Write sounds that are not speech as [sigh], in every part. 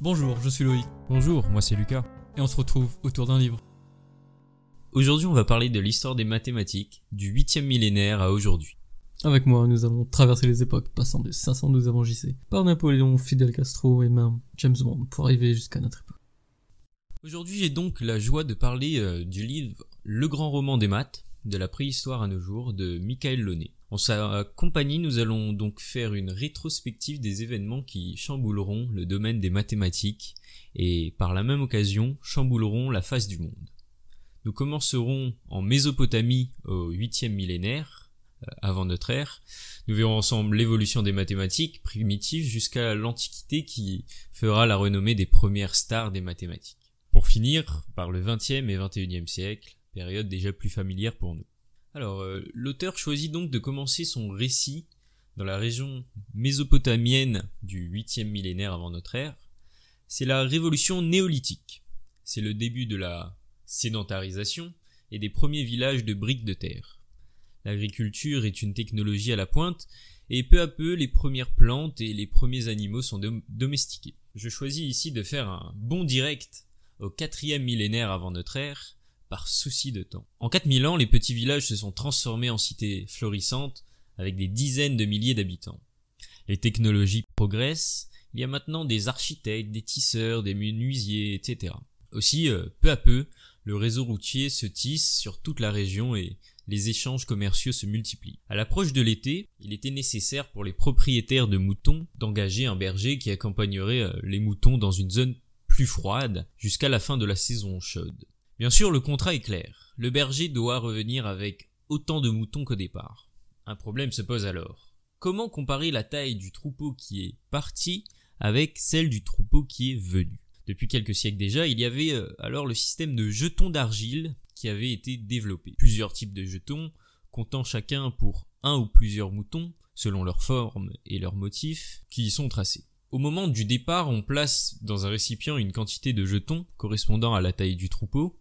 Bonjour, je suis Loïc, Bonjour, moi c'est Lucas. et on se retrouve autour d'un livre. Aujourd'hui, on va parler de l'histoire des mathématiques, du 8e millénaire à aujourd'hui. Avec moi, nous allons traverser les époques, passant de 512 avant JC, par Napoléon, Fidel Castro et même James Bond, pour arriver jusqu'à notre époque. Aujourd'hui, j'ai donc la joie de parler euh, du livre Le grand roman des maths, de la préhistoire à nos jours, de Michael Launay. En sa compagnie, nous allons donc faire une rétrospective des événements qui chambouleront le domaine des mathématiques et par la même occasion chambouleront la face du monde. Nous commencerons en Mésopotamie au 8e millénaire, euh, avant notre ère. Nous verrons ensemble l'évolution des mathématiques primitives jusqu'à l'Antiquité qui fera la renommée des premières stars des mathématiques. Pour finir par le 20e et 21e siècle, période déjà plus familière pour nous. Alors, euh, l'auteur choisit donc de commencer son récit dans la région mésopotamienne du 8e millénaire avant notre ère. C'est la révolution néolithique. C'est le début de la sédentarisation et des premiers villages de briques de terre. L'agriculture est une technologie à la pointe et peu à peu les premières plantes et les premiers animaux sont dom- domestiqués. Je choisis ici de faire un bond direct au 4e millénaire avant notre ère par souci de temps. En 4000 ans, les petits villages se sont transformés en cités florissantes avec des dizaines de milliers d'habitants. Les technologies progressent, il y a maintenant des architectes, des tisseurs, des menuisiers, etc. Aussi, euh, peu à peu, le réseau routier se tisse sur toute la région et les échanges commerciaux se multiplient. À l'approche de l'été, il était nécessaire pour les propriétaires de moutons d'engager un berger qui accompagnerait euh, les moutons dans une zone plus froide jusqu'à la fin de la saison chaude. Bien sûr, le contrat est clair. Le berger doit revenir avec autant de moutons qu'au départ. Un problème se pose alors. Comment comparer la taille du troupeau qui est parti avec celle du troupeau qui est venu? Depuis quelques siècles déjà, il y avait euh, alors le système de jetons d'argile qui avait été développé. Plusieurs types de jetons, comptant chacun pour un ou plusieurs moutons, selon leur forme et leur motif, qui y sont tracés. Au moment du départ, on place dans un récipient une quantité de jetons correspondant à la taille du troupeau.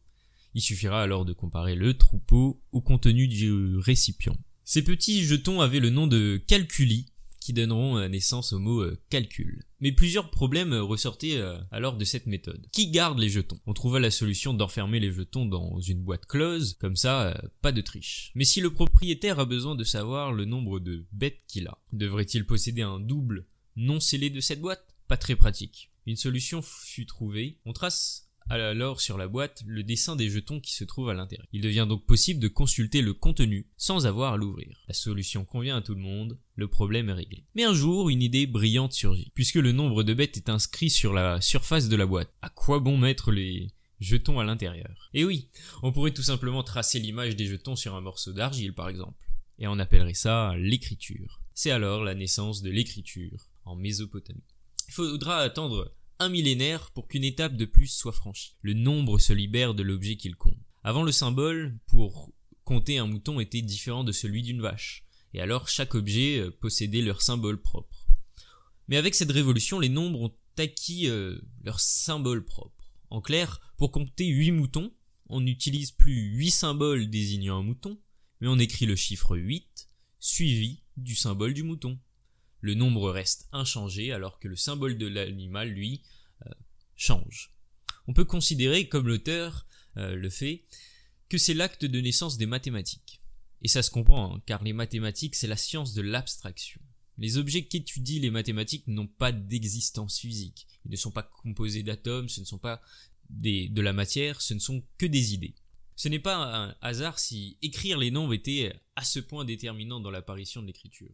Il suffira alors de comparer le troupeau au contenu du récipient. Ces petits jetons avaient le nom de calculi, qui donneront euh, naissance au mot euh, calcul. Mais plusieurs problèmes euh, ressortaient alors de cette méthode. Qui garde les jetons? On trouva la solution d'enfermer les jetons dans une boîte close, comme ça, pas de triche. Mais si le propriétaire a besoin de savoir le nombre de bêtes qu'il a, devrait-il posséder un double non scellé de cette boîte? Pas très pratique. Une solution fut trouvée. On trace alors sur la boîte le dessin des jetons qui se trouvent à l'intérieur. Il devient donc possible de consulter le contenu sans avoir à l'ouvrir. La solution convient à tout le monde, le problème est réglé. Mais un jour, une idée brillante surgit. Puisque le nombre de bêtes est inscrit sur la surface de la boîte, à quoi bon mettre les jetons à l'intérieur? Et oui, on pourrait tout simplement tracer l'image des jetons sur un morceau d'argile par exemple. Et on appellerait ça l'écriture. C'est alors la naissance de l'écriture en Mésopotamie. Il faudra attendre un millénaire pour qu'une étape de plus soit franchie. Le nombre se libère de l'objet qu'il compte. Avant le symbole, pour compter un mouton était différent de celui d'une vache, et alors chaque objet euh, possédait leur symbole propre. Mais avec cette révolution, les nombres ont acquis euh, leur symbole propre. En clair, pour compter 8 moutons, on n'utilise plus 8 symboles désignant un mouton, mais on écrit le chiffre 8 suivi du symbole du mouton le nombre reste inchangé alors que le symbole de l'animal, lui, euh, change. On peut considérer, comme l'auteur euh, le fait, que c'est l'acte de naissance des mathématiques. Et ça se comprend, hein, car les mathématiques, c'est la science de l'abstraction. Les objets qu'étudient les mathématiques n'ont pas d'existence physique. Ils ne sont pas composés d'atomes, ce ne sont pas des, de la matière, ce ne sont que des idées. Ce n'est pas un hasard si écrire les nombres était à ce point déterminant dans l'apparition de l'écriture.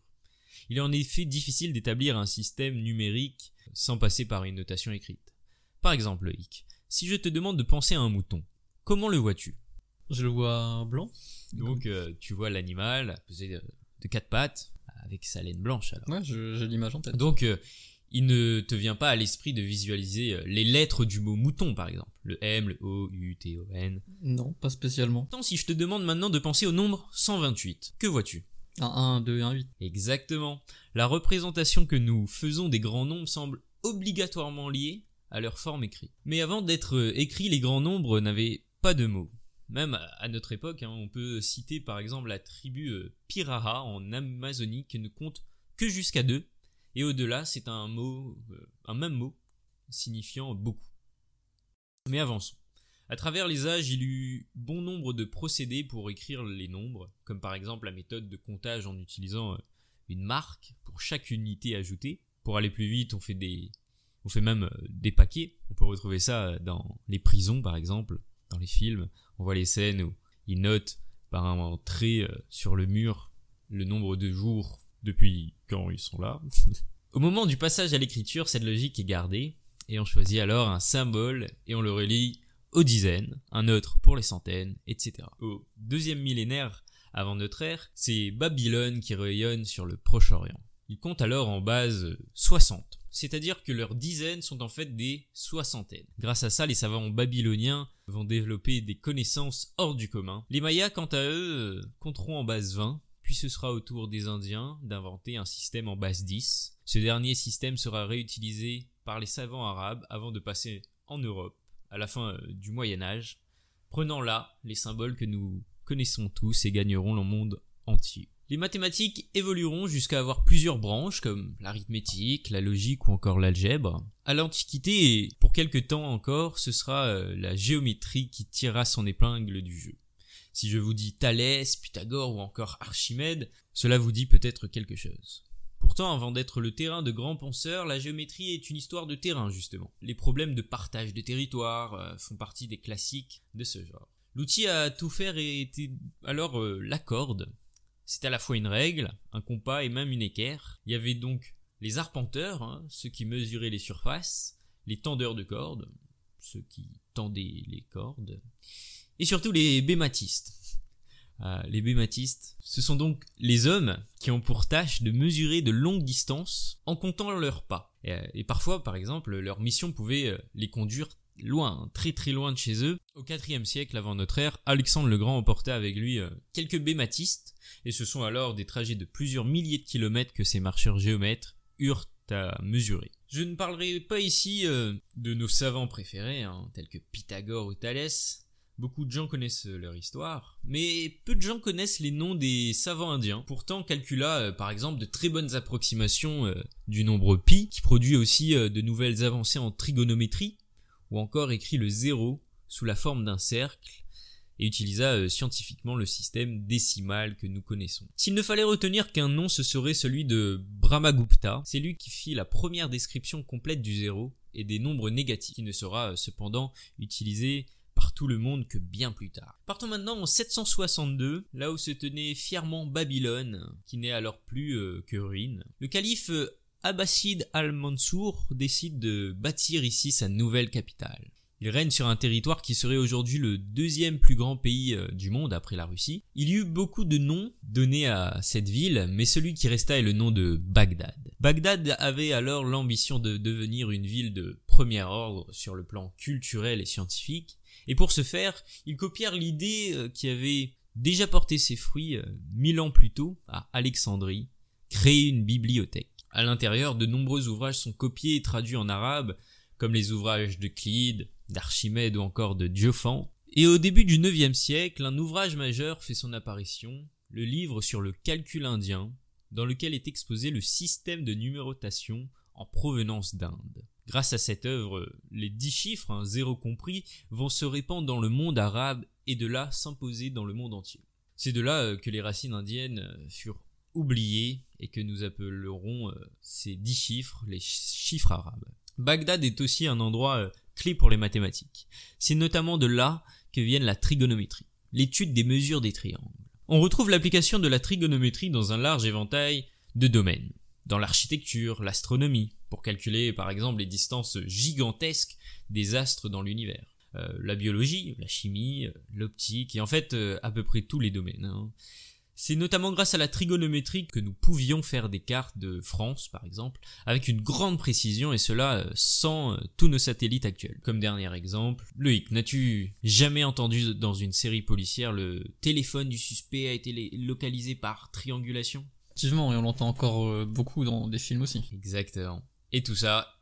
Il est en effet difficile d'établir un système numérique sans passer par une notation écrite. Par exemple, Loïc, si je te demande de penser à un mouton, comment le vois-tu? Je le vois blanc. Donc euh, tu vois l'animal posé de, quatre pattes avec sa laine blanche alors. Ouais, j'ai l'image en tête. Donc euh, il ne te vient pas à l'esprit de visualiser euh, les lettres du mot mouton par exemple, le M, le O, U, T, O, N. Non, pas spécialement. Pourtant, si je te demande maintenant de penser au nombre 128, que vois-tu? Un 1, 2 et un 8. Exactement. La représentation que nous faisons des grands nombres semble obligatoirement liée à leur forme écrite. Mais avant d'être euh, écrits, les grands nombres n'avaient pas de mots. Même à- à notre époque, hein, on peut citer par exemple la tribu euh, Piraha en Amazonie qui ne compte que jusqu'à deux, et au-delà c'est un mot, euh, un même mot, signifiant beaucoup. Mais avançons. À travers les âges, il eut bon nombre de procédés pour écrire les nombres, comme par exemple la méthode de comptage en utilisant euh, une marque pour chaque unité ajoutée. Pour aller plus vite, on fait des, on fait même euh, des paquets. On peut retrouver ça euh, dans les prisons, par exemple, dans les films. On voit les scènes où ils notent par un trait sur le mur le nombre de jours depuis quand ils sont là. [laughs] Au moment du passage à l'écriture, cette logique est gardée, et on choisit alors un symbole et on le relie aux dizaines, un autre pour les centaines, etc. Au deuxième millénaire avant notre ère, c'est Babylone qui rayonne sur le Proche-Orient. Ils comptent alors en base 60, c'est-à-dire que leurs dizaines sont en fait des soixantaines. Grâce à ça, les savants babyloniens vont développer des connaissances hors du commun. Les Mayas, quant à eux, compteront en base 20, puis ce sera au tour des Indiens d'inventer un système en base 10. Ce dernier système sera réutilisé par les savants arabes avant de passer en Europe à la fin euh, du Moyen Âge, prenant là les symboles que nous connaissons tous et gagneront le monde entier. Les mathématiques évolueront jusqu'à avoir plusieurs branches comme l'arithmétique, la logique ou encore l'algèbre. À l'Antiquité, et pour quelque temps encore, ce sera euh, la géométrie qui tirera son épingle du jeu. Si je vous dis Thalès, Pythagore ou encore Archimède, cela vous dit peut-être quelque chose. Pourtant, avant d'être le terrain de grands penseurs, la géométrie est une histoire de terrain, justement. Les problèmes de partage de territoire euh, font partie des classiques de ce genre. L'outil à tout faire était alors euh, la corde. C'est à la fois une règle, un compas et même une équerre. Il y avait donc les arpenteurs, hein, ceux qui mesuraient les surfaces, les tendeurs de cordes, ceux qui tendaient les cordes, et surtout les bématistes, euh, les bématistes, ce sont donc les hommes qui ont pour tâche de mesurer de longues distances en comptant leurs pas. Et, euh, parfois, par exemple, leur mission pouvait euh, les conduire loin, très très loin de chez eux. Au IVe siècle avant notre ère, Alexandre le Grand emportait avec lui quelques bématistes, et ce sont alors des trajets de plusieurs milliers de kilomètres que ces marcheurs géomètres eurent à mesurer. Je ne parlerai pas ici de nos savants préférés, hein, tels que Pythagore ou Thalès, Beaucoup de gens connaissent euh, leur histoire, mais peu de gens connaissent les noms des savants indiens. Pourtant, calcula euh, par exemple de très bonnes approximations euh, du nombre pi, qui produit aussi de nouvelles avancées en trigonométrie, ou encore écrit le zéro sous la forme d'un cercle, et utilisa scientifiquement le système décimal que nous connaissons. S'il ne fallait retenir qu'un nom, ce serait celui de Brahmagupta. C'est lui qui fit la première description complète du zéro et des nombres négatifs, qui ne sera cependant utilisé tout le monde que bien plus tard. Partons maintenant en 762, là où se tenait fièrement Babylone, qui n'est alors plus euh, que ruine. Le calife euh, Abbasid al-Mansour décide de bâtir ici sa nouvelle capitale. Il règne sur un territoire qui serait aujourd'hui le deuxième plus grand pays euh, du monde après la Russie. Il y eut beaucoup de noms donnés à cette ville, mais celui qui resta est le nom de Bagdad. Bagdad avait alors l'ambition de devenir une ville de premier ordre sur le plan culturel et scientifique, et pour ce faire, ils copièrent l'idée euh, qui avait déjà porté ses fruits euh, mille ans plus tôt à Alexandrie, créer une bibliothèque. À l'intérieur, de nombreux ouvrages sont copiés et traduits en arabe, comme les ouvrages de Clyde, d'Archimède ou encore de Diophan. Et au début du IXe siècle, un ouvrage majeur fait son apparition, le livre sur le calcul indien, dans lequel est exposé le système de numérotation en provenance d'Inde. Grâce à cette œuvre, les dix chiffres, hein, zéro compris, vont se répandre dans le monde arabe et de là s'imposer dans le monde entier. C'est de là euh, que les racines indiennes euh, furent oubliées et que nous appellerons euh, ces dix chiffres les chiffres arabes. Bagdad est aussi un endroit clé pour les mathématiques. C'est notamment de là que viennent la trigonométrie, l'étude des mesures des triangles. On retrouve l'application de la trigonométrie dans un large éventail de domaines dans l'architecture, l'astronomie, pour calculer par exemple les distances gigantesques des astres dans l'univers. Euh, la biologie, la chimie, euh, l'optique, et en fait euh, à peu près tous les domaines. Hein. C'est notamment grâce à la trigonométrie que nous pouvions faire des cartes de France, par exemple, avec une grande précision, et cela sans tous nos satellites actuels. Comme dernier exemple, Loïc, n'as-tu jamais entendu dans une série policière le téléphone du suspect a été localisé par triangulation? Effectivement, et on l'entend encore beaucoup dans des films aussi. Exactement. Et tout ça,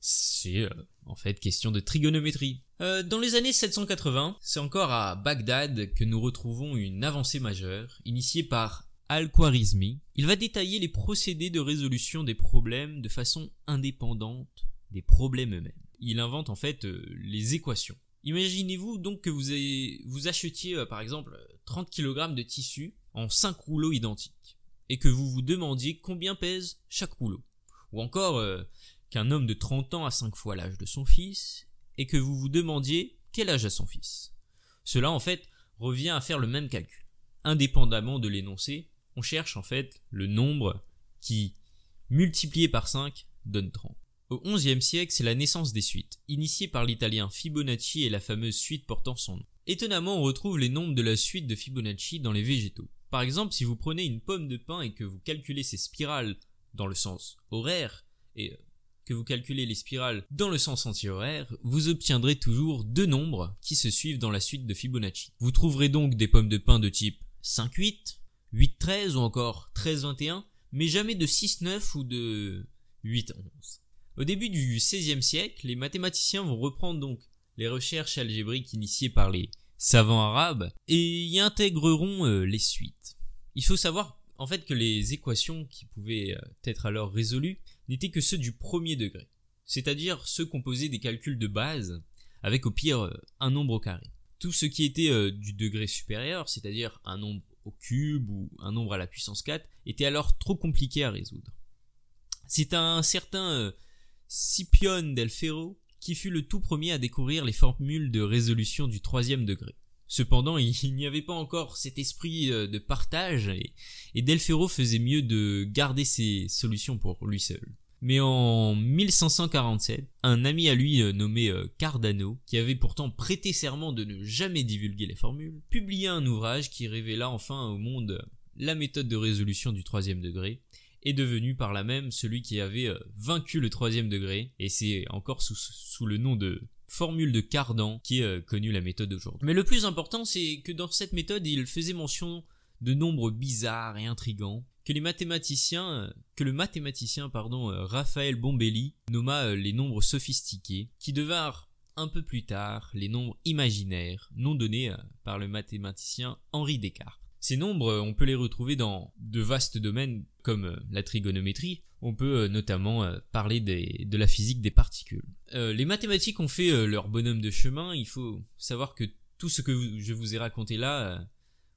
c'est euh, en fait question de trigonométrie. Euh, dans les années 780, c'est encore à Bagdad que nous retrouvons une avancée majeure, initiée par Al-Khwarizmi. Il va détailler les procédés de résolution des problèmes de façon indépendante des problèmes eux-mêmes. il invente en fait euh, les équations. Imaginez-vous donc que vous, vous achetiez par exemple 30 kg de tissu en 5 rouleaux identiques et que vous vous demandiez combien pèse chaque rouleau. Ou encore euh, qu'un homme de 30 ans a 5 fois l'âge de son fils et que vous vous demandiez quel âge a son fils. Cela en fait revient à faire le même calcul. Indépendamment de l'énoncé, on cherche en fait le nombre qui, multiplié par 5, donne 30. Au XIe siècle, c'est la naissance des suites, initiée par l'italien Fibonacci et la fameuse suite portant son nom. Étonnamment, on retrouve les nombres de la suite de Fibonacci dans les végétaux. Par exemple, si vous prenez une pomme de pain et que vous calculez ses spirales dans le sens horaire, et euh, que vous calculez les spirales dans le sens anti-horaire, vous obtiendrez toujours deux nombres qui se suivent dans la suite de Fibonacci. Vous trouverez donc des pommes de pain de type 5-8, 8-13 ou encore 13-21, mais jamais de 6-9 ou de 8-11. Au début du XVIe siècle, les mathématiciens vont reprendre donc les recherches algébriques initiées par les savants arabes et y intégreront euh, les suites. Il faut savoir en fait que les équations qui pouvaient euh, être alors résolues n'étaient que ceux du premier degré, c'est-à-dire ceux composés des calculs de base avec au pire euh, un nombre au carré. Tout ce qui était du degré supérieur, c'est-à-dire un nombre au cube ou un nombre à la puissance 4, était alors trop compliqué à résoudre. C'est un certain Scipion del Ferro qui fut le tout premier à découvrir les formules de résolution du troisième degré. Cependant, il n'y avait pas encore cet esprit euh, de partage et, et faisait mieux de garder ses solutions pour lui seul. Mais en 1547, un ami à lui euh, nommé euh, Cardano, qui avait pourtant prêté serment de ne jamais divulguer les formules, publia un ouvrage qui révéla enfin au monde la méthode de résolution du troisième degré est devenu par là même celui qui avait vaincu le troisième degré, et c'est encore sous, le nom de formule de Cardan qui est euh, connue la méthode aujourd'hui. Mais le plus important, c'est que dans cette méthode, il faisait mention de nombres bizarres et intrigants que les mathématiciens, euh, que le mathématicien pardon Raphaël Bombelli nomma les nombres sophistiqués, qui devinrent un peu plus tard les nombres imaginaires, non donnés par le mathématicien Henri Descartes. Ces nombres, on peut les retrouver dans de vastes domaines comme euh, la trigonométrie. On peut euh, notamment euh, parler de la physique des particules. les mathématiques ont fait leur bonhomme de chemin. Il faut savoir que tout ce que je vous ai raconté là,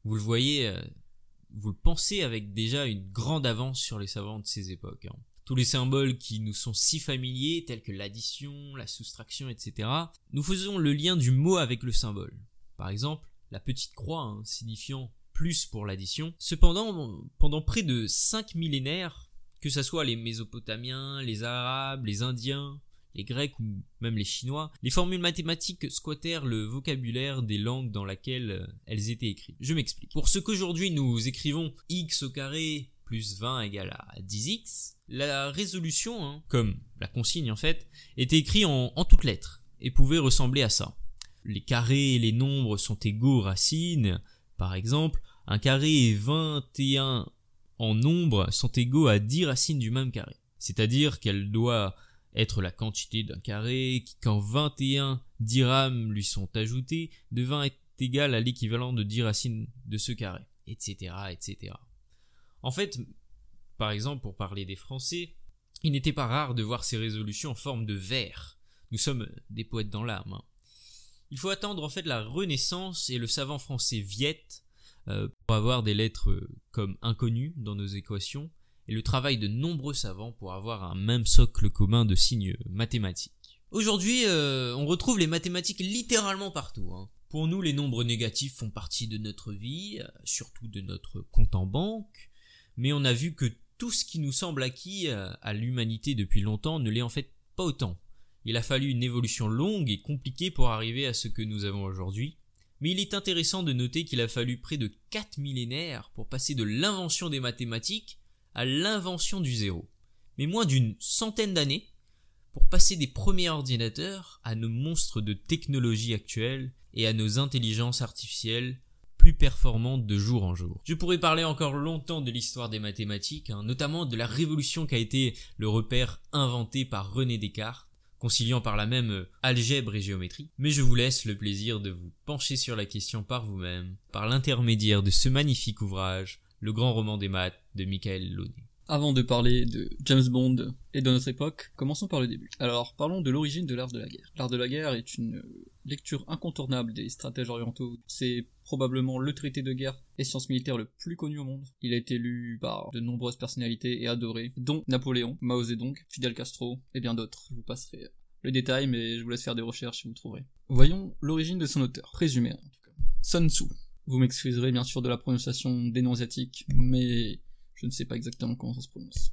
vous le voyez, vous le pensez avec déjà une grande avance sur les savants de ces époques. Hein. Tous les symboles qui nous sont si familiers, tels que l'addition, la soustraction, etc., nous faisons le lien du mot avec le symbole. Par exemple, la petite croix hein, signifiant pour l'addition. Cependant, pendant près de 5 millénaires, que ce soit les Mésopotamiens, les Arabes, les Indiens, les Grecs ou même les Chinois, les formules mathématiques squattèrent le vocabulaire des langues dans lesquelles euh, elles étaient écrites. Je m'explique. Pour ce qu'aujourd'hui nous écrivons x au carré plus 20 égale à 10x, la résolution, hein, comme la consigne en fait, était écrite en, en toutes lettres et pouvait ressembler à ça. Les carrés et les nombres sont égaux racines, par exemple, un carré et 21 en nombre sont égaux à 10 racines du même carré. C'est-à-dire qu'elle doit être la quantité d'un carré, qui quand 21 dirhams lui sont ajoutés, de 20 est égal à l'équivalent de 10 racines de ce carré, etc., etc. En fait, par exemple, pour parler des Français, il n'était pas rare de voir ces résolutions en forme de vers. Nous sommes des poètes dans l'âme. Hein. Il faut attendre en fait la Renaissance et le savant français Viette pour avoir des lettres euh, comme inconnues dans nos équations, et le travail de nombreux savants pour avoir un même socle commun de signes mathématiques. Aujourd'hui, euh, on retrouve les mathématiques littéralement partout. Hein. Pour nous, les nombres négatifs font partie de notre vie, surtout de notre compte en banque, mais on a vu que tout ce qui nous semble acquis à l'humanité depuis longtemps ne l'est en fait pas autant. Il a fallu une évolution longue et compliquée pour arriver à ce que nous avons aujourd'hui, mais il est intéressant de noter qu'il a fallu près de 4 millénaires pour passer de l'invention des mathématiques à l'invention du zéro. Mais moins d'une centaine d'années pour passer des premiers ordinateurs à nos monstres de technologie actuelle et à nos intelligences artificielles plus performantes de jour en jour. Je pourrais parler encore longtemps de l'histoire des mathématiques, hein, notamment de la révolution qu'a été le repère inventé par René Descartes, conciliant par la même euh, algèbre et géométrie, mais je vous laisse le plaisir de vous pencher sur la question par vous-même, par l'intermédiaire de ce magnifique ouvrage, Le grand roman des maths de Michael Launay. Avant de parler de James Bond et de notre époque, commençons par le début. Alors, parlons de l'origine de l'art de la guerre. L'art de la guerre est une lecture incontournable des stratèges orientaux. C'est probablement le traité de guerre et sciences militaires le plus connu au monde. Il a été lu par de nombreuses personnalités et adoré, dont Napoléon, Mao Zedong, Fidel Castro et bien d'autres. Je vous passerai le détail, mais je vous laisse faire des recherches et vous trouverez. Voyons l'origine de son auteur, présumé en tout cas. Sun Tzu. Vous m'excuserez bien sûr de la prononciation asiatiques, mais je ne sais pas exactement comment ça se prononce.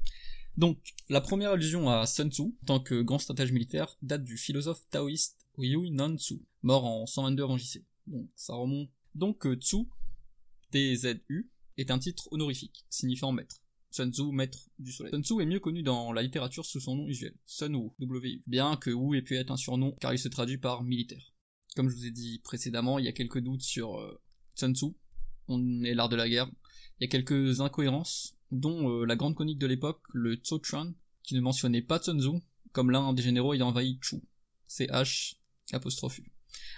Donc, la première allusion à Sun Tzu, en tant que grand stratège militaire, date du philosophe taoïste Yu Tzu, mort en 122 avant JC. Donc, ça remonte. Donc, euh, Tzu, T-Z-U, est un titre honorifique, signifiant maître. Sun Tzu, maître du soleil. Sun Tzu est mieux connu dans la littérature sous son nom usuel, Sun Wu, W-U, bien que Wu ait pu être un surnom car il se traduit par militaire. Comme je vous ai dit précédemment, il y a quelques doutes sur euh, Sun Tzu, on est l'art de la guerre. Il y a quelques incohérences, dont euh, la grande conique de l'époque, le Tso Chuan, qui ne mentionnait pas Sun Tzu, comme l'un des généraux ayant envahi Chu, C-H apostrophe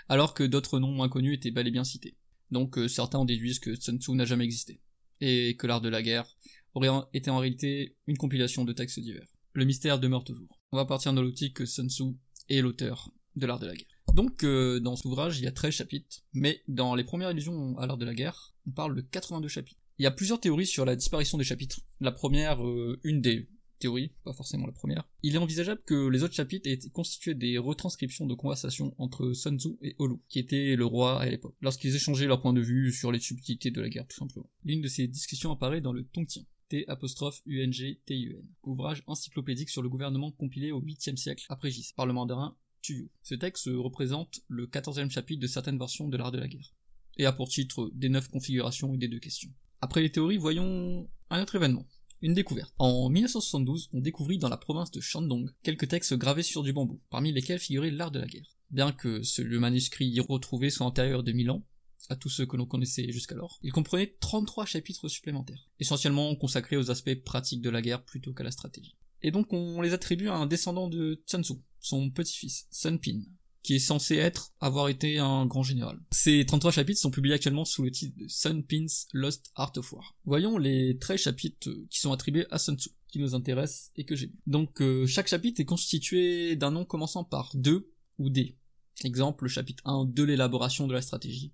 alors que d'autres noms moins connus étaient bel et bien cités. Donc euh, certains en déduisent que Sun Tzu n'a jamais existé, et que l'art de la guerre aurait été en réalité une compilation de textes divers. Le mystère demeure toujours. On va partir dans l'optique que Sun Tzu est l'auteur de l'art de la guerre. Donc euh, dans cet ouvrage, il y a 13 chapitres, mais dans les premières illusions à l'art de la guerre, on parle de 82 chapitres. Il y a plusieurs théories sur la disparition des chapitres. La première, euh, une des théories, pas forcément la première. Il est envisageable que les autres chapitres aient été constitués des retranscriptions de conversations entre Sun Tzu et Olu, qui était le roi à l'époque, lorsqu'ils échangeaient leur point de vue sur les subtilités de la guerre tout simplement. L'une de ces discussions apparaît dans le Tongtien, T UNG TIUN, ouvrage encyclopédique sur le gouvernement compilé au 8e siècle après Gis, par le mandarin Tuyu. Ce texte représente le 14e chapitre de certaines versions de l'art de la guerre, et a pour titre des neuf configurations et des deux questions. Après les théories, voyons un autre événement. Une découverte. En 1972, on découvrit dans la province de Shandong quelques textes gravés sur du bambou, parmi lesquels figurait l'art de la guerre. Bien que le manuscrit retrouvé soit antérieur de 1000 ans, à tous ceux que l'on connaissait jusqu'alors, il comprenait 33 chapitres supplémentaires, essentiellement consacrés aux aspects pratiques de la guerre plutôt qu'à la stratégie. Et donc on les attribue à un descendant de Sun Tzu, son petit-fils, Sun Pin, qui est censé être, avoir été un grand général. Ces 33 chapitres sont publiés actuellement sous le titre de Sun Pin's Lost Art of War. Voyons les 13 chapitres qui sont attribués à Sun Tzu, qui nous intéressent et que j'ai lu. Donc euh, chaque chapitre est constitué d'un nom commençant par 2 ou D. Exemple, chapitre 1, de l'élaboration de la stratégie.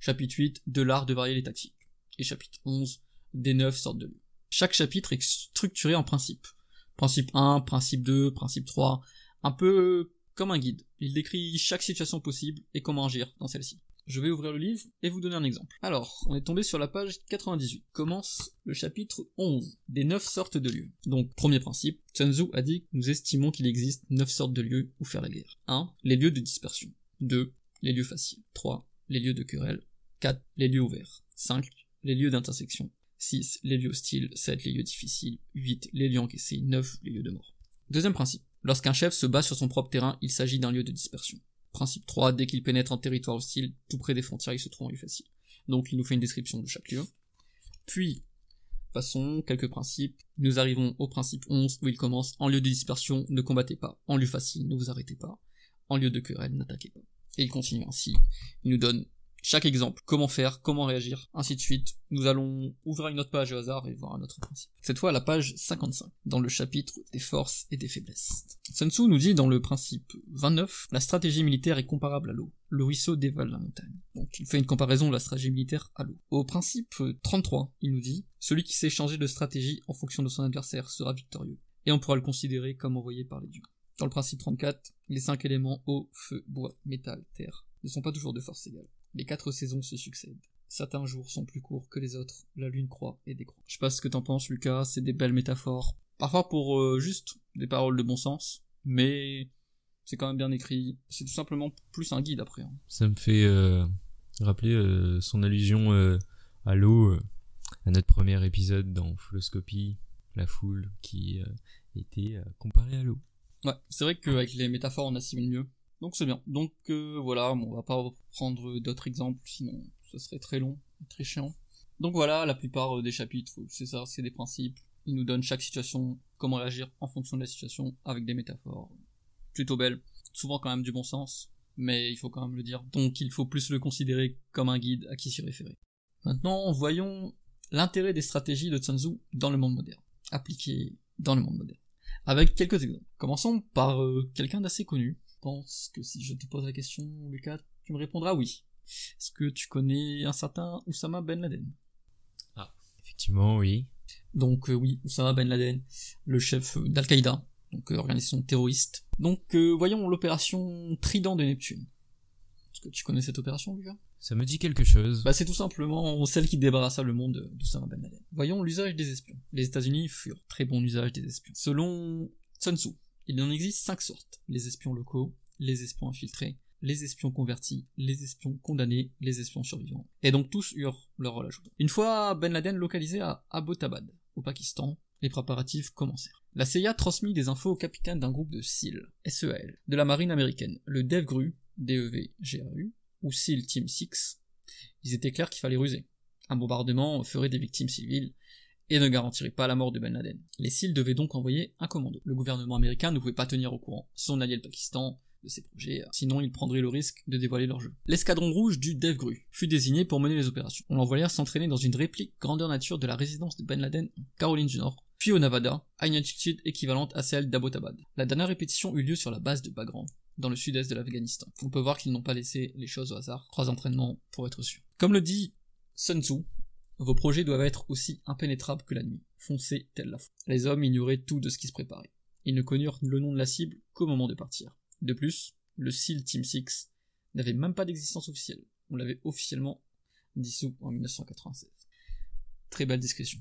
Chapitre 8, de l'art de varier les tactiques. Et chapitre 11, des 9 sortes de lieux. Chaque chapitre est structuré en principe. Principe 1, principe 2, principe 3, un peu comme un guide. Il décrit chaque situation possible et comment agir dans celle-ci. Je vais ouvrir le livre et vous donner un exemple. Alors, on est tombé sur la page 98. Commence le chapitre 11 des 9 sortes de lieux. Donc, premier principe, Sun Tzu a dit que nous estimons qu'il existe 9 sortes de lieux où faire la guerre. 1. Les lieux de dispersion. 2. Les lieux faciles. 3. Les lieux de querelle. 4. Les lieux ouverts. 5. Les lieux d'intersection. 6. Les lieux hostiles. 7. Les lieux difficiles. 8. Les lieux encaissés. 9. Les lieux de mort. Deuxième principe. Lorsqu'un chef se bat sur son propre terrain, il s'agit d'un lieu de dispersion. Principe 3, dès qu'il pénètre en territoire hostile, tout près des frontières, il se trouve en lieu facile. Donc il nous fait une description de chaque lieu. Puis, passons, quelques principes. Nous arrivons au principe 11 où il commence en lieu de dispersion, ne combattez pas. En lieu facile, ne vous arrêtez pas. En lieu de querelle, n'attaquez pas. Et il continue ainsi. Il nous donne chaque exemple, comment faire, comment réagir, ainsi de suite. Nous allons ouvrir une autre page au hasard et voir un autre principe. Cette fois, la page 55, dans le chapitre des forces et des faiblesses. Sun Tzu nous dit dans le principe 29, la stratégie militaire est comparable à l'eau. Le ruisseau dévale la montagne. Donc il fait une comparaison de la stratégie militaire à l'eau. Au principe 33, il nous dit, celui qui sait changer de stratégie en fonction de son adversaire sera victorieux. Et on pourra le considérer comme envoyé par les dieux. Dans le principe 34, les cinq éléments eau, feu, bois, métal, terre ne sont pas toujours de force égale. Les quatre saisons se succèdent. Certains jours sont plus courts que les autres, la lune croît et décroît. Je sais pas ce que t'en penses Lucas, c'est des belles métaphores. Parfois pour euh, juste des paroles de bon sens, mais c'est quand même bien écrit. C'est tout simplement plus un guide après. Hein. Ça me fait euh, rappeler euh, son allusion à l'eau, à notre premier épisode dans Fulloscopie, la foule qui était comparée à l'eau. Ouais, c'est vrai qu'avec les métaphores on assimile mieux. Donc c'est bien. Donc euh, voilà, on va pas prendre d'autres exemples, sinon ce serait très long, très chiant. Donc voilà, la plupart euh, des chapitres, c'est ça, c'est des principes. Ils nous donnent chaque situation, comment réagir en fonction de la situation, avec des métaphores plutôt belles. Souvent quand même du bon sens, mais il faut quand même le dire. Donc il faut plus le considérer comme un guide à qui s'y référer. Maintenant, voyons l'intérêt des stratégies de Tzu dans le monde moderne. appliquée dans le monde moderne. Avec quelques exemples. Commençons par euh, quelqu'un d'assez connu. Je pense que si je te pose la question, Lucas, tu me répondras oui. Est-ce que tu connais un certain Oussama Ben Laden? Ah, effectivement, oui. Donc euh, oui, Oussama Ben Laden, le chef euh, d'Al-Qaïda, donc organisation terroriste. Donc voyons l'opération Trident de Neptune. Est-ce que tu connais cette opération, Lucas? Ça me dit quelque chose. Bah c'est tout simplement celle qui débarrassa le monde d'Oussama Ben Laden. Voyons l'usage des espions. Les États-Unis furent très bon usage des espions. Selon Sun Tzu, il en existe cinq sortes. Les espions locaux, les espions infiltrés, les espions convertis, les espions condamnés, les espions survivants. Et donc tous eurent leur rôle à jouer. Une fois Ben Laden localisé à Abbottabad, au Pakistan, les préparatifs commencèrent. La CIA transmit des infos au capitaine d'un groupe de SEAL, SEAL, de la marine américaine, le DEVGRU, DEVGRU, ou SEAL Team 6. Il était clair qu'il fallait ruser. Un bombardement ferait des victimes civiles, et ne garantirait pas la mort de Ben Laden. Les SEAL devaient donc envoyer un commando. Le gouvernement américain ne pouvait pas tenir au courant son allié le Pakistan de ces projets, sinon il prendrait le risque de dévoiler leur jeu. L'escadron rouge du DevGru fut désigné pour mener les opérations. On l'envoya s'entraîner dans une réplique grandeur nature de la résidence de Ben Laden en Caroline du Nord, puis au Nevada, à une altitude équivalente à celle d'Abbottabad. La dernière répétition eut lieu sur la base de Bagram, dans le sud-est de l'Afghanistan. On peut voir qu'ils n'ont pas laissé les choses au hasard. Trois entraînements pour être sûr. Comme le dit Sun Tzu, vos projets doivent être aussi impénétrables que la nuit. Foncez tel la foule. Les hommes ignoraient tout de ce qui se préparait. Ils ne connurent le nom de la cible qu'au moment de partir. De plus, le SEAL Team 6 n'avait même pas d'existence officielle. On l'avait officiellement dissous en 1996. Très belle discrétion.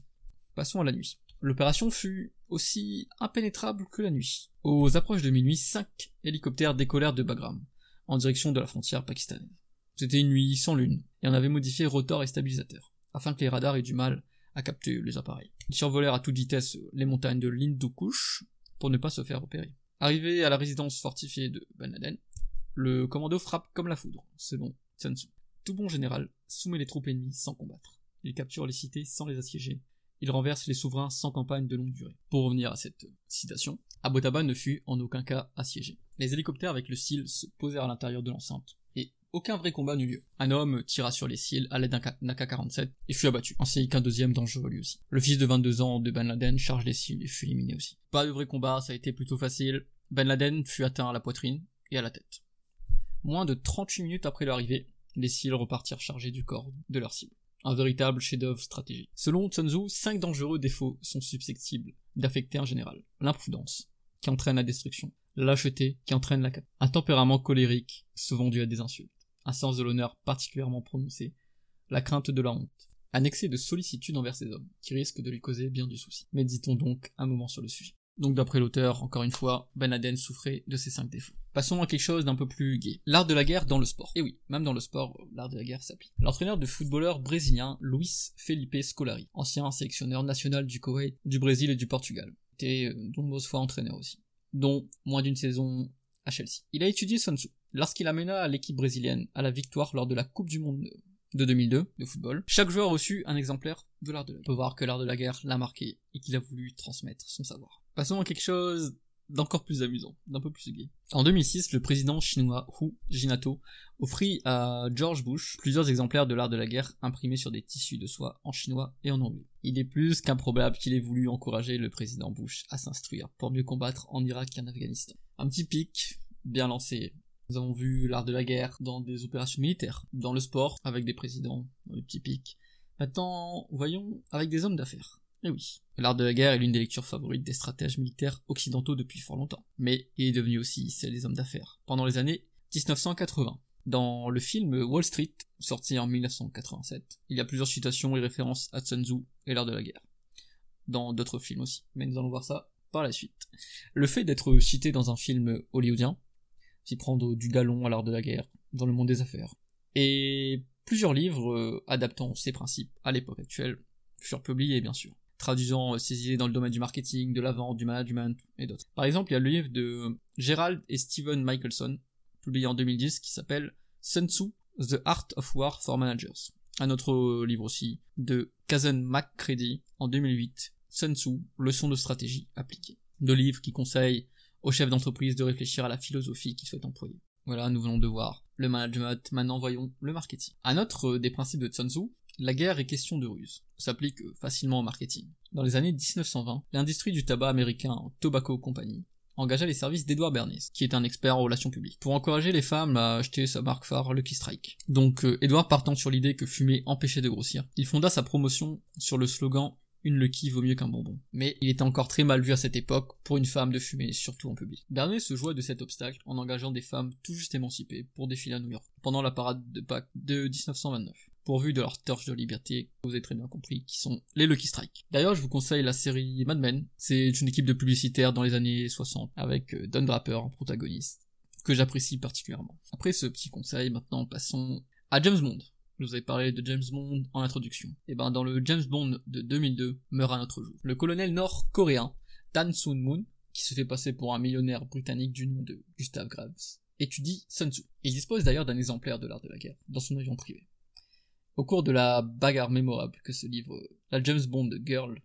Passons à la nuit. L'opération fut aussi impénétrable que la nuit. Aux approches de minuit, cinq hélicoptères décollèrent de Bagram, en direction de la frontière pakistanaise. C'était une nuit sans lune, et on avait modifié rotor et stabilisateur, afin que les radars aient du mal à capter les appareils. Ils survolèrent à toute vitesse les montagnes de l'Hindukush pour ne pas se faire repérer. Arrivé à la résidence fortifiée de Ben le commando frappe comme la foudre, selon Sun. Tout bon général soumet les troupes ennemies sans combattre. Il capture les cités sans les assiéger. Il renverse les souverains sans campagne de longue durée. Pour revenir à cette citation, Abbottabad ne fut en aucun cas assiégé. Les hélicoptères avec le SEAL se posèrent à l'intérieur de l'enceinte, aucun vrai combat n'eut lieu. Un homme tira sur les SEAL à l'aide d'un AK-47 et fut abattu, ainsi qu'un deuxième dangereux lui aussi. Le fils de 22 ans de Ben Laden charge les SEAL et fut éliminé aussi. Pas de vrai combat, ça a été plutôt facile. Ben Laden fut atteint à la poitrine et à la tête. Moins de 38 minutes après l'arrivée, les SEAL repartirent chargés du corps de leur cible. Un véritable chef-d'œuvre stratégique. Selon Sun Tzu, cinq dangereux défauts sont susceptibles d'affecter un général. L'imprudence, qui entraîne la destruction. Lâcheté, qui entraîne la. Un tempérament colérique, souvent dû à des insultes. Un sens de l'honneur particulièrement prononcé. La crainte de la honte. Un excès de sollicitude envers ces hommes, qui risque de lui causer bien du souci. Méditons donc un moment sur le sujet. Donc d'après l'auteur, encore une fois, Ben Laden souffrait de ces cinq défauts. Passons à quelque chose d'un peu plus gai. L'art de la guerre dans le sport. Et oui, même dans le sport, l'art de la guerre s'applique. L'entraîneur de footballeur brésilien Luis Felipe Scolari, ancien sélectionneur national du Koweït, du Brésil et du Portugal, était de nombreuses fois entraîneur aussi, dont moins d'une saison à Chelsea. Il a étudié Sun Tzu. Lorsqu'il amena l'équipe brésilienne à la victoire lors de la Coupe du Monde de 2002 de football, chaque joueur reçut un exemplaire de l'art de la guerre. On peut voir que l'art de la guerre l'a marqué et qu'il a voulu transmettre son savoir. Passons à quelque chose d'encore plus amusant, d'un peu plus gai. En 2006, le président chinois Hu Jinato offrit à George Bush plusieurs exemplaires de l'art de la guerre imprimés sur des tissus de soie en chinois et en anglais. Il est plus qu'improbable qu'il ait voulu encourager le président Bush à s'instruire pour mieux combattre en Irak et en Afghanistan. Un petit pic, bien lancé. Nous avons vu l'art de la guerre dans des opérations militaires, dans le sport, avec des présidents, pics. Maintenant, voyons avec des hommes d'affaires. Eh oui, l'art de la guerre est l'une des lectures favorites des stratèges militaires occidentaux depuis fort longtemps. Mais il est devenu aussi celle des hommes d'affaires, pendant les années 1980. Dans le film Wall Street, sorti en 1987, il y a plusieurs citations et références à Sun Tzu et l'art de la guerre. Dans d'autres films aussi, mais nous allons voir ça par la suite. Le fait d'être cité dans un film hollywoodien, s'y prendre du galon à l'art de la guerre, dans le monde des affaires, et plusieurs livres euh, adaptant ces principes à l'époque actuelle furent publiés bien sûr traduisant euh, ses idées dans le domaine du marketing, de la vente, du management et d'autres. Par exemple, il y a le livre de Gerald et Steven Michelson, publié en 2010, qui s'appelle Sun Tzu, The Art of War for Managers. Un autre euh, livre aussi de Kazan McCready en 2008, Sun Tzu, leçon de stratégie appliquée. Deux livres qui conseillent aux chefs d'entreprise de réfléchir à la philosophie qu'ils souhaitent employer. Voilà, nous venons de voir le management, maintenant voyons le marketing. Un autre euh, des principes de Sun Tzu La guerre est question de ruse, s'applique facilement au marketing. Dans les années 1920, l'industrie du tabac américain Tobacco Company engagea les services d'Edward Bernays, qui est un expert en relations publiques, pour encourager les femmes à acheter sa marque phare Lucky Strike. Donc euh, Edward partant sur l'idée que fumer empêchait de grossir, il fonda sa promotion sur le slogan une Lucky vaut mieux qu'un bonbon. Mais il était encore très mal vu à cette époque pour une femme de fumer, surtout en public. Bernays se joua de cet obstacle en engageant des femmes tout juste émancipées pour défiler à New York, pendant la parade de Pâques de 1929 pourvu de leur torche de liberté, vous avez très bien compris, qui sont les Lucky Strike. D'ailleurs, je vous conseille la série Mad Men. C'est une équipe de publicitaires dans les années 60, avec euh, Don Draper en protagoniste, que j'apprécie particulièrement. Après ce petit conseil, maintenant passons à James Bond. Je vous avais parlé de James Bond en introduction. Et ben dans le James Bond de 2002 meurt un autre jour. Le colonel nord-coréen Tan Sun Moon, qui se fait passer pour un millionnaire britannique du nom de Gustav Graves, étudie Sun Tzu. Il dispose d'ailleurs d'un exemplaire de l'art de la guerre dans son avion privé. Au cours de la bagarre mémorable que se livre la James Bond Girl,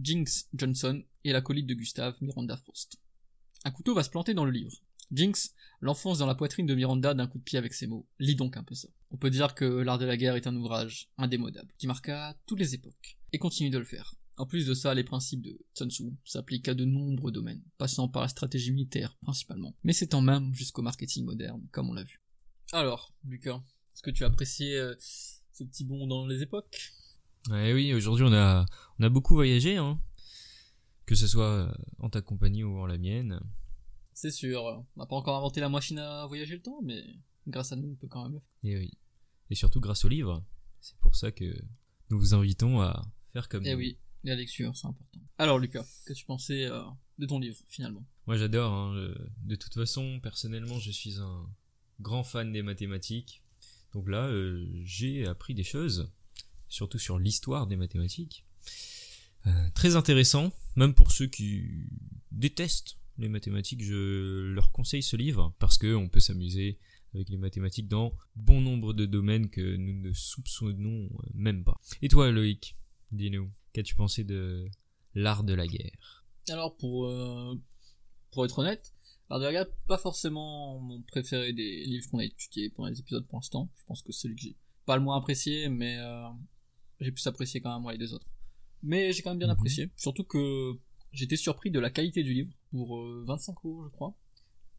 Jinx Johnson et l'acolyte de Gustav, Miranda Frost. Un couteau va se planter dans le livre. Jinx l'enfonce dans la poitrine de Miranda d'un coup de pied avec ses mots. Lis donc un peu ça. On peut dire que L'Art de la guerre est un ouvrage indémodable, qui marqua toutes les époques, et continue de le faire. En plus de ça, les principes de Sun Tzu s'appliquent à de nombreux domaines, passant par la stratégie militaire principalement, mais s'étant même jusqu'au marketing moderne, comme on l'a vu. Alors, Lucas, est-ce que tu as apprécié euh, ce petit bond dans les époques? Ouais, oui, aujourd'hui on a, on a beaucoup voyagé, hein. que ce soit euh, en ta compagnie ou en la mienne. C'est sûr, on n'a pas encore inventé la machine à voyager le temps, mais grâce à nous, on peut quand même le faire. Et oui. Et surtout grâce au livre. C'est pour ça que nous vous invitons à faire comme Et nous. oui, la lecture, c'est important. Alors Lucas, que tu pensais euh, de ton livre, finalement? Moi j'adore. hein, De toute façon, personnellement, je suis un grand fan des mathématiques. Donc là, euh, j'ai appris des choses, surtout sur l'histoire des mathématiques. Euh, très intéressant, même pour ceux qui détestent les mathématiques, je leur conseille ce livre parce que on peut s'amuser avec les mathématiques dans bon nombre de domaines que nous ne soupçonnons même pas. Et toi, Loïc, dis-nous, qu'as-tu pensé de l'art de la guerre? Alors pour euh, pour être honnête, l'art de la guerre, pas forcément mon préféré des livres qu'on a étudiés pendant les épisodes pour l'instant. Je pense que c'est celui que j'ai pas le moins apprécié, mais euh, j'ai plus apprécié quand même moi les deux autres. Mais j'ai quand même bien Mhm. apprécié, surtout que j'étais surpris de la qualité du livre pour euh, 25 euros je crois.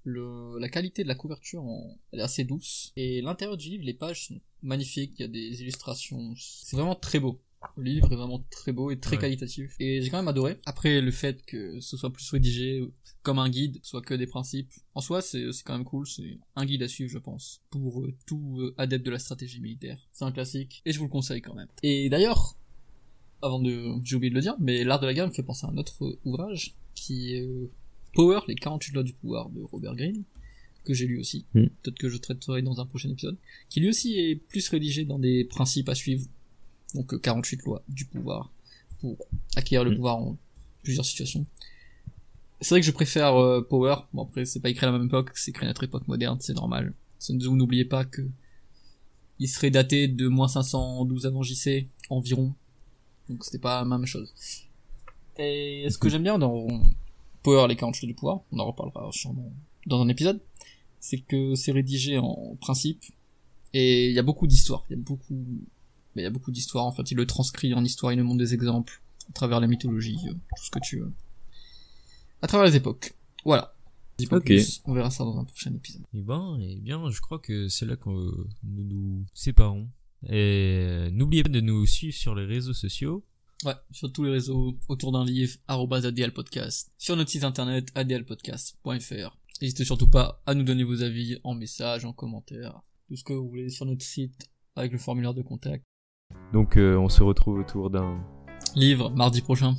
Le, la qualité de la couverture en- elle est assez douce. Et l'intérieur du livre les pages sont magnifiques il y a des illustrations c'est vraiment très beau. Le livre est vraiment très beau et très Ouais. qualitatif. Et j'ai quand même adoré. Après le fait que ce soit plus rédigé comme un guide soit que des principes en soi c'est c'est quand même cool. C'est un guide à suivre je pense pour euh, tout euh, adepte de la stratégie militaire. C'est un classique et je vous le conseille quand même. Et d'ailleurs avant de j'ai oublié de le dire mais l'art de la guerre me fait penser à un autre euh, ouvrage qui est euh, Power, les 48 lois du pouvoir de Robert Greene, que j'ai lu aussi, Mm. peut-être que je traiterai dans un prochain épisode, qui lui aussi est plus rédigé dans des principes à suivre, donc euh, 48 lois du pouvoir, pour acquérir le Mm. pouvoir en plusieurs situations. C'est vrai que je préfère euh, Power, bon après c'est pas écrit à la même époque, c'est écrit à notre époque moderne, c'est normal. Sun n'oubliez pas que il serait daté de moins 512 avant JC environ, donc c'était pas la même chose. Et ce que j'aime bien dans Power, les 48 du pouvoir, on en reparlera sûrement dans un épisode, c'est que c'est rédigé en principe, et il y a beaucoup d'histoires, il y a beaucoup, il y a beaucoup d'histoires, en fait, il le transcrit en histoire, il nous montre des exemples, à travers la mythologie, euh, tout ce que tu veux. À travers les époques. Voilà. Ok. plus, on verra ça dans un prochain épisode. Eh ben, eh bien, je crois que c'est là que nous nous séparons. Et n'oubliez pas de nous suivre sur les réseaux sociaux. Ouais, sur tous les réseaux, autour d'un livre, arrobase ADL Podcast, sur notre site internet adlpodcast.fr. N'hésitez surtout pas à nous donner vos avis en message, en commentaire, tout ce que vous voulez sur notre site, avec le formulaire de contact. Donc euh, on se retrouve autour d'un Livre, mardi prochain.